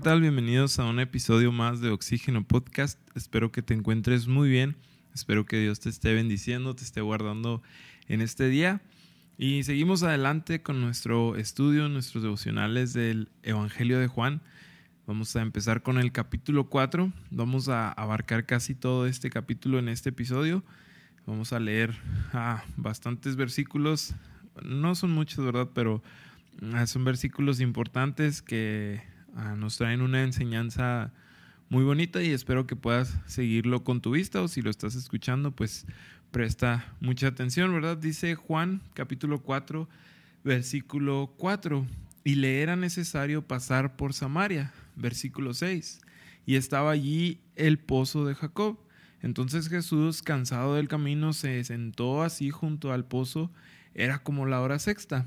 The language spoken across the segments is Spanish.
¿qué tal? Bienvenidos a un episodio más de Oxígeno Podcast. Espero que te encuentres muy bien. Espero que Dios te esté bendiciendo, te esté guardando en este día. Y seguimos adelante con nuestro estudio, nuestros devocionales del Evangelio de Juan. Vamos a empezar con el capítulo 4. Vamos a abarcar casi todo este capítulo en este episodio. Vamos a leer ah, bastantes versículos. No son muchos, ¿verdad? Pero ah, son versículos importantes que nos traen una enseñanza muy bonita y espero que puedas seguirlo con tu vista o si lo estás escuchando, pues presta mucha atención, ¿verdad? Dice Juan capítulo 4, versículo 4, y le era necesario pasar por Samaria, versículo 6, y estaba allí el pozo de Jacob. Entonces Jesús, cansado del camino, se sentó así junto al pozo, era como la hora sexta.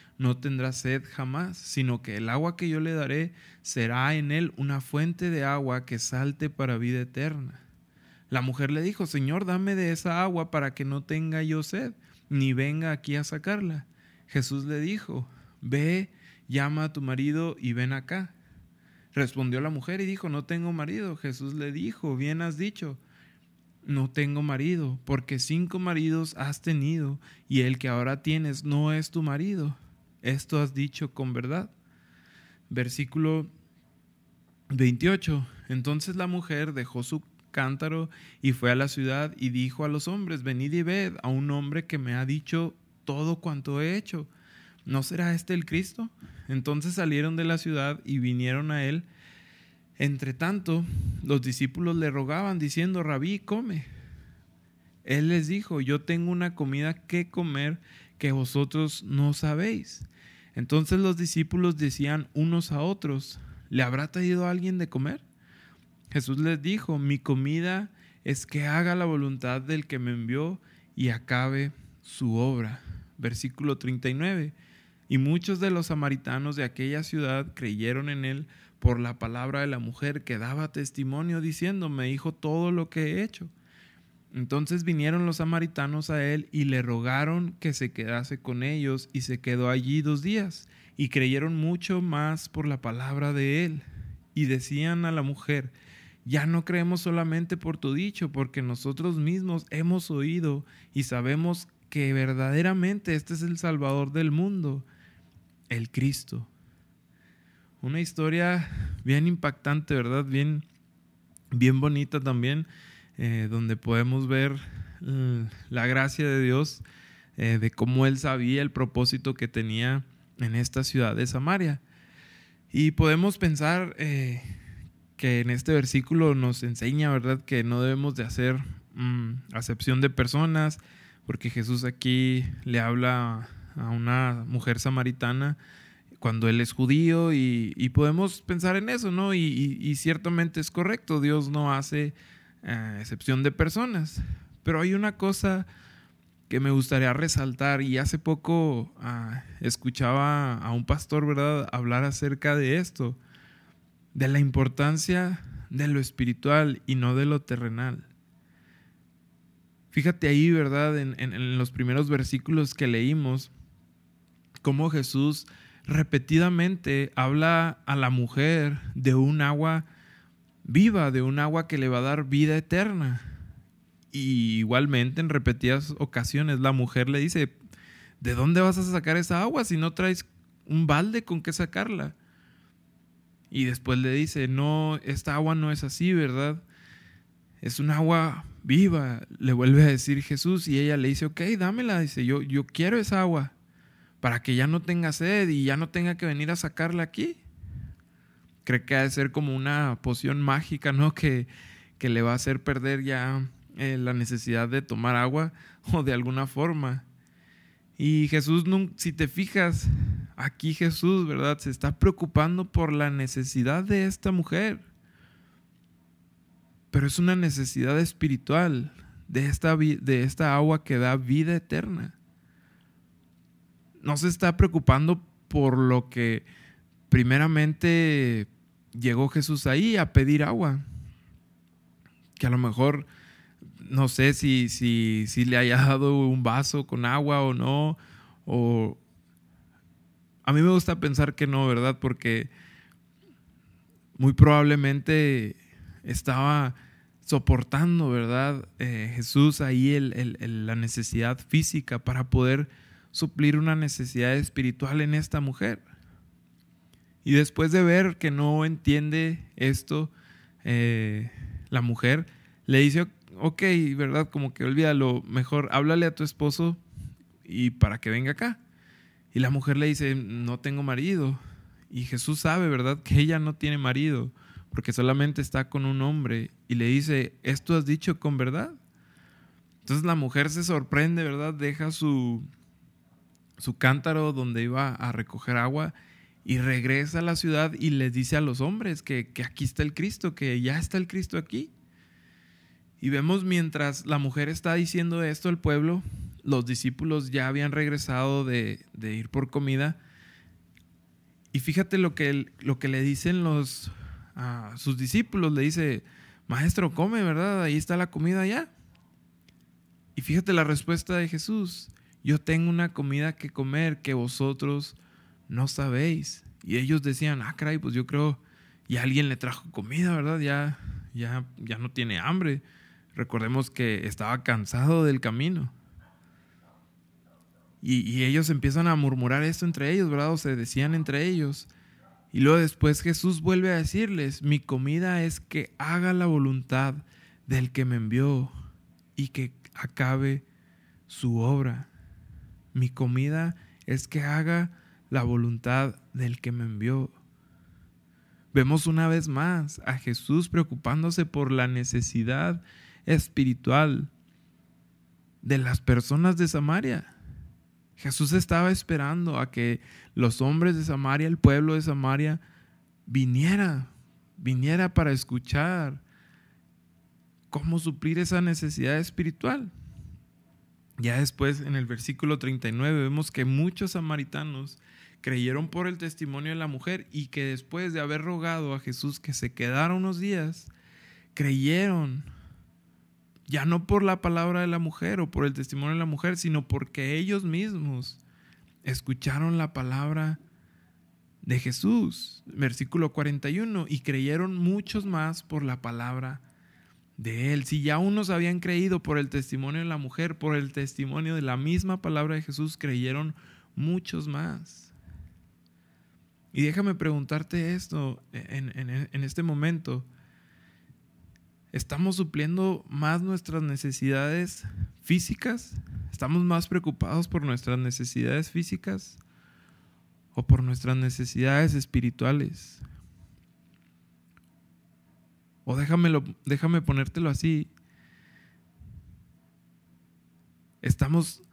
no tendrá sed jamás, sino que el agua que yo le daré será en él una fuente de agua que salte para vida eterna. La mujer le dijo, Señor, dame de esa agua para que no tenga yo sed, ni venga aquí a sacarla. Jesús le dijo, Ve, llama a tu marido y ven acá. Respondió la mujer y dijo, No tengo marido. Jesús le dijo, Bien has dicho, no tengo marido, porque cinco maridos has tenido, y el que ahora tienes no es tu marido esto has dicho con verdad. Versículo 28. Entonces la mujer dejó su cántaro y fue a la ciudad y dijo a los hombres, venid y ved a un hombre que me ha dicho todo cuanto he hecho. ¿No será este el Cristo? Entonces salieron de la ciudad y vinieron a él. Entre tanto, los discípulos le rogaban, diciendo, Rabí, come. Él les dijo, yo tengo una comida que comer que vosotros no sabéis. Entonces los discípulos decían unos a otros, ¿le habrá traído alguien de comer? Jesús les dijo, mi comida es que haga la voluntad del que me envió y acabe su obra. Versículo 39. Y muchos de los samaritanos de aquella ciudad creyeron en él por la palabra de la mujer que daba testimonio diciendo, me dijo todo lo que he hecho. Entonces vinieron los samaritanos a él y le rogaron que se quedase con ellos y se quedó allí dos días y creyeron mucho más por la palabra de él y decían a la mujer, ya no creemos solamente por tu dicho, porque nosotros mismos hemos oído y sabemos que verdaderamente este es el Salvador del mundo, el Cristo. Una historia bien impactante, ¿verdad? Bien, bien bonita también eh, donde podemos ver mm, la gracia de Dios, eh, de cómo Él sabía el propósito que tenía en esta ciudad de Samaria. Y podemos pensar eh, que en este versículo nos enseña, ¿verdad?, que no debemos de hacer mm, acepción de personas, porque Jesús aquí le habla a una mujer samaritana cuando él es judío y, podemos pensar en eso, ¿no? y, ciertamente es correcto, Dios no hace a excepción de personas. Pero hay una cosa que me gustaría resaltar y hace poco ah, escuchaba a un pastor, ¿verdad?, hablar acerca de esto, de la importancia de lo espiritual y no de lo terrenal. Fíjate ahí, ¿verdad?, en, en los primeros versículos que leímos, cómo Jesús repetidamente habla a la mujer de un agua viva de un agua que le va a dar vida eterna. Y igualmente en repetidas ocasiones la mujer le dice, ¿de dónde vas a sacar esa agua si no traes un balde con que sacarla? Y después le dice, no, esta agua no es así, ¿verdad? es un agua viva, le vuelve a decir Jesús y ella le dice, ok, dámela, dice, yo, yo quiero esa agua para que ya no tenga sed y ya no tenga que venir a sacarla aquí. Cree que ha de ser como una poción mágica, ¿no? Que, que le va a hacer perder ya eh, la necesidad de tomar agua o de alguna forma. Y Jesús, si te fijas, aquí Jesús, ¿verdad? Se está preocupando por la necesidad de esta mujer. Pero es una necesidad espiritual de esta, de esta agua que da vida eterna. No se está preocupando por lo que primeramente llegó Jesús ahí a pedir agua. Que a lo mejor no sé si, si, si le haya dado un vaso con agua o no. O a mí me gusta pensar que no, ¿verdad? Porque muy probablemente estaba soportando, ¿verdad? Eh, Jesús ahí la necesidad física para poder suplir una necesidad espiritual en esta mujer. Y después de ver que no entiende esto, eh, la mujer le dice, ok, ¿verdad? Como que olvídalo, mejor háblale a tu esposo y para que venga acá. Y la mujer le dice, no tengo marido. Y Jesús sabe, ¿verdad? Que ella no tiene marido, porque solamente está con un hombre. Y le dice, ¿esto has dicho con verdad? Entonces la mujer se sorprende, ¿verdad? Deja su, su cántaro donde iba a recoger agua y regresa a la ciudad y les dice a los hombres que, que aquí está el Cristo, que ya está el Cristo aquí. Y vemos mientras la mujer está diciendo esto al pueblo, los discípulos ya habían regresado de, ir por comida. Y fíjate lo que, lo que le dicen los, a sus discípulos. Le dice, maestro, come, ¿verdad? Ahí está la comida ya. Y fíjate la respuesta de Jesús. Yo tengo una comida que comer que vosotros no sabéis. Y ellos decían, ah, caray, pues yo creo, y alguien le trajo comida, ¿verdad? Ya, ya, ya no tiene hambre. Recordemos que estaba cansado del camino. Y, ellos empiezan a murmurar esto entre ellos, ¿verdad? O se decían entre ellos. Y luego después Jesús vuelve a decirles, mi comida es que haga la voluntad del que me envió y que acabe su obra. Mi comida es que haga la voluntad del que me envió. Vemos una vez más a Jesús preocupándose por la necesidad espiritual de las personas de Samaria. Jesús estaba esperando a que los hombres de Samaria, el pueblo de Samaria, viniera, viniera para escuchar cómo suplir esa necesidad espiritual. Ya después, en el versículo 39, vemos que muchos samaritanos creyeron por el testimonio de la mujer y que después de haber rogado a Jesús que se quedara unos días, creyeron ya no por la palabra de la mujer o por el testimonio de la mujer, sino porque ellos mismos escucharon la palabra de Jesús, versículo 41, y creyeron muchos más por la palabra de él. Si ya unos habían creído por el testimonio de la mujer, por el testimonio de la misma palabra de Jesús, creyeron muchos más. Y déjame preguntarte esto en, este momento. ¿Estamos supliendo más nuestras necesidades físicas? ¿Estamos más preocupados por nuestras necesidades físicas o por nuestras necesidades espirituales? O déjamelo, déjame ponértelo así. ¿Estamos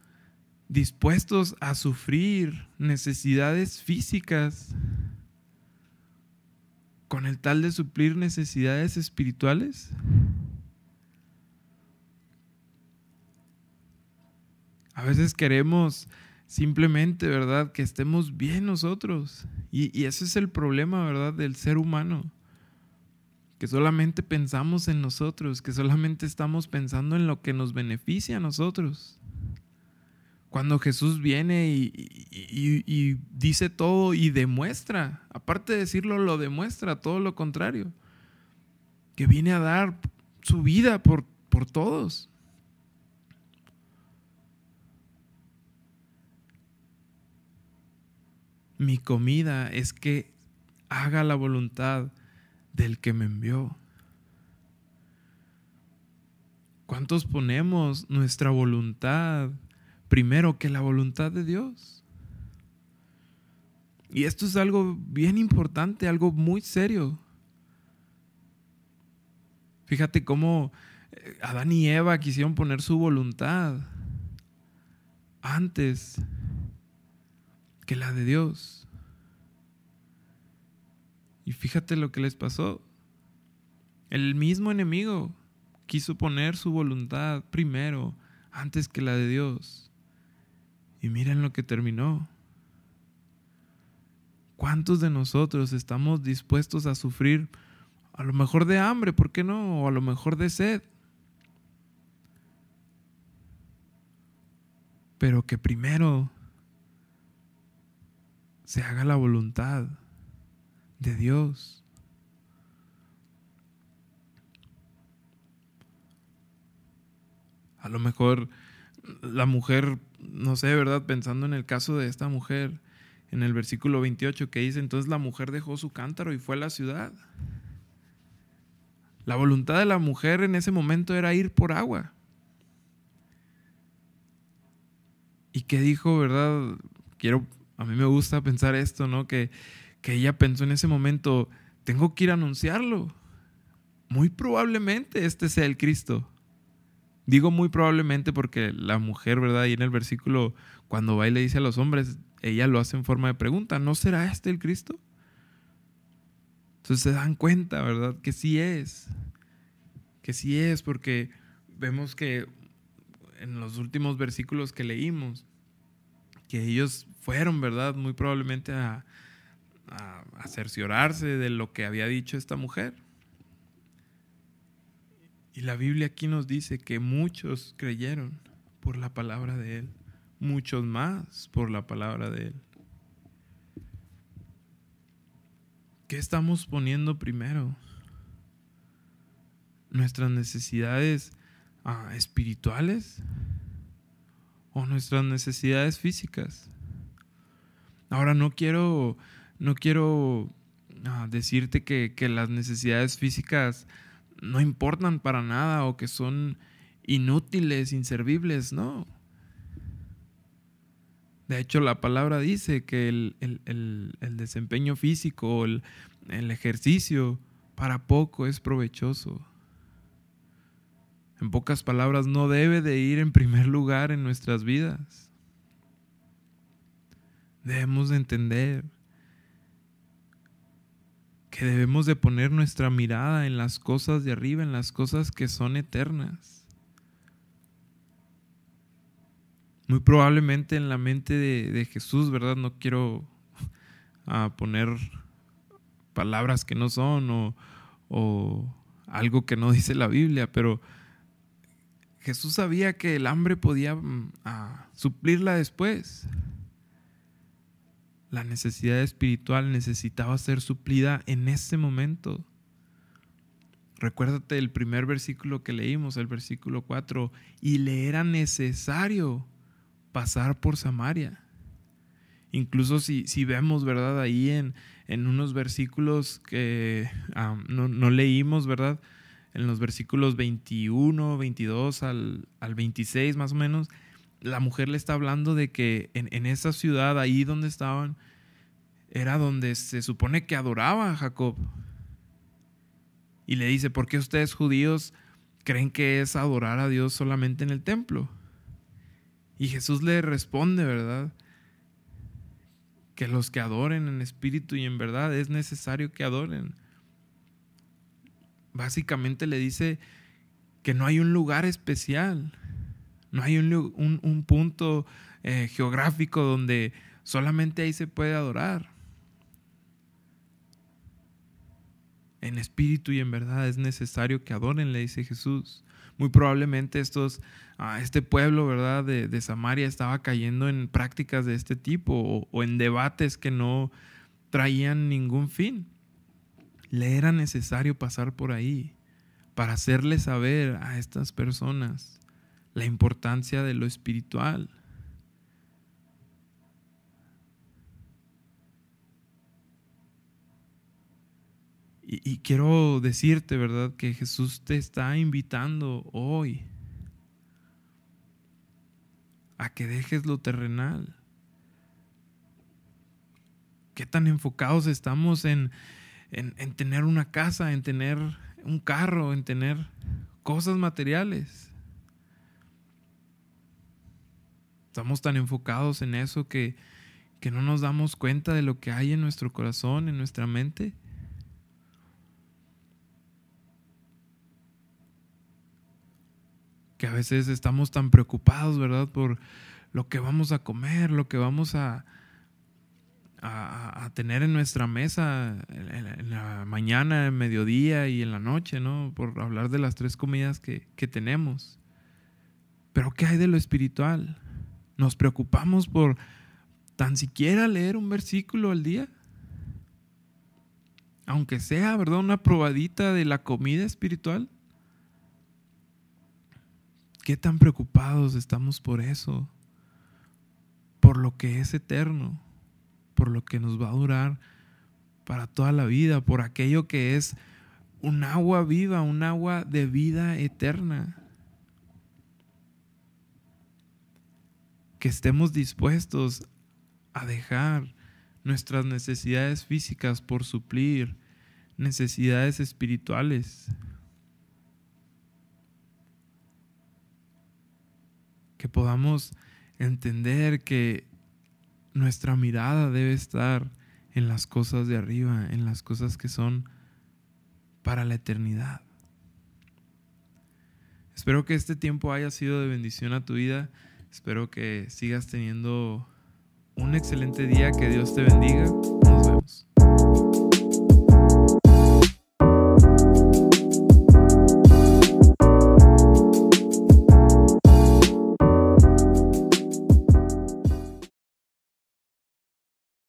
dispuestos a sufrir necesidades físicas con el tal de suplir necesidades espirituales? A veces queremos simplemente, ¿verdad? Que estemos bien nosotros. Y, y, ese es el problema, ¿verdad? Del ser humano. Que solamente pensamos en nosotros, que solamente estamos pensando en lo que nos beneficia a nosotros. Cuando Jesús viene y, dice todo y demuestra, aparte de decirlo, lo demuestra, todo lo contrario, que viene a dar su vida por, por todos. Mi comida es que haga la voluntad del que me envió. ¿Cuántos ponemos nuestra voluntad primero que la voluntad de Dios? Y esto es algo bien importante, algo muy serio. Fíjate cómo eh, Adán y Eva quisieron poner su voluntad antes que la de Dios. Y fíjate lo que les pasó. El mismo enemigo quiso poner su voluntad primero antes que la de Dios. Y miren lo que terminó. ¿Cuántos de nosotros estamos dispuestos a sufrir a lo mejor de hambre, ¿por qué no? O a lo mejor de sed. Pero que primero se haga la voluntad de Dios. A lo mejor la mujer, no sé, ¿verdad? Pensando en el caso de esta mujer, en el versículo 28 que dice, entonces la mujer dejó su cántaro y fue a la ciudad. La voluntad de la mujer en ese momento era ir por agua. Y que dijo, ¿verdad? Quiero, a mí me gusta pensar esto, ¿no? Que, que ella pensó en ese momento, tengo que ir a anunciarlo. Muy probablemente este sea el Cristo. Digo muy probablemente porque la mujer, ¿verdad? Y en el versículo, cuando va y le dice a los hombres, ella lo hace en forma de pregunta, ¿no será este el Cristo? Entonces se dan cuenta, ¿verdad? Que sí es. Que sí es, porque vemos que en los últimos versículos que leímos, que ellos fueron, ¿verdad? Muy probablemente a, a, cerciorarse de lo que había dicho esta mujer. Y la Biblia aquí nos dice que muchos creyeron por la palabra de Él, muchos más por la palabra de Él. ¿Qué estamos poniendo primero? ¿Nuestras necesidades ah, espirituales o nuestras necesidades físicas? Ahora no quiero, no quiero ah, decirte que, que las necesidades físicas no importan para nada o que son inútiles, inservibles, no. De hecho, la palabra dice que el, desempeño físico, el, el ejercicio, para poco es provechoso. En pocas palabras, no debe de ir en primer lugar en nuestras vidas. Debemos de entender que debemos de poner nuestra mirada en las cosas de arriba, en las cosas que son eternas. muy probablemente en la mente de, Jesús, ¿verdad? No quiero ah, poner palabras que no son o, algo que no dice la Biblia, pero Jesús sabía que el hambre podía mm, ah, suplirla después. La necesidad espiritual necesitaba ser suplida en ese momento. Recuérdate el primer versículo que leímos, el versículo 4, y le era necesario pasar por Samaria. Incluso si, si vemos, ¿verdad? Ahí en, en unos versículos que no, leímos, ¿verdad? En los versículos 21, 22 al, al 26 más o menos, la mujer le está hablando de que en, esa ciudad, ahí donde estaban, era donde se supone que adoraba a Jacob. Y le dice, ¿por qué ustedes judíos creen que es adorar a Dios solamente en el templo? Y Jesús le responde, ¿verdad? Que los que adoren en espíritu y en verdad es necesario que adoren. Básicamente le dice que no hay un lugar especial, no hay un, punto eh, geográfico donde solamente ahí se puede adorar. En espíritu y en verdad es necesario que adoren, le dice Jesús. Muy probablemente estos este pueblo, ¿verdad?, de, Samaria estaba cayendo en prácticas de este tipo o, en debates que no traían ningún fin. Le era necesario pasar por ahí para hacerle saber a estas personas la importancia de lo espiritual. y, quiero decirte, ¿verdad?, que Jesús te está invitando hoy a que dejes lo terrenal. ¿Qué tan enfocados estamos en, en, en tener una casa, en tener un carro, en tener cosas materiales? Estamos tan enfocados en eso que, que no nos damos cuenta de lo que hay en nuestro corazón, en nuestra mente. Que a veces estamos tan preocupados, ¿verdad? Por lo que vamos a comer, lo que vamos a, a, tener en nuestra mesa en, la mañana, en mediodía y en la noche, ¿no? Por hablar de las tres comidas que, que tenemos. Pero ¿qué hay de lo espiritual? ¿Nos preocupamos por tan siquiera leer un versículo al día? Aunque sea, ¿verdad? Una probadita de la comida espiritual. ¿Qué tan preocupados estamos por eso? Por lo que es eterno, por lo que nos va a durar para toda la vida, por aquello que es un agua viva, un agua de vida eterna. Que estemos dispuestos a dejar nuestras necesidades físicas por suplir necesidades espirituales. que podamos entender que nuestra mirada debe estar en las cosas de arriba, en las cosas que son para la eternidad. Espero que este tiempo haya sido de bendición a tu vida. Espero que sigas teniendo un excelente día. Que Dios te bendiga. Nos vemos.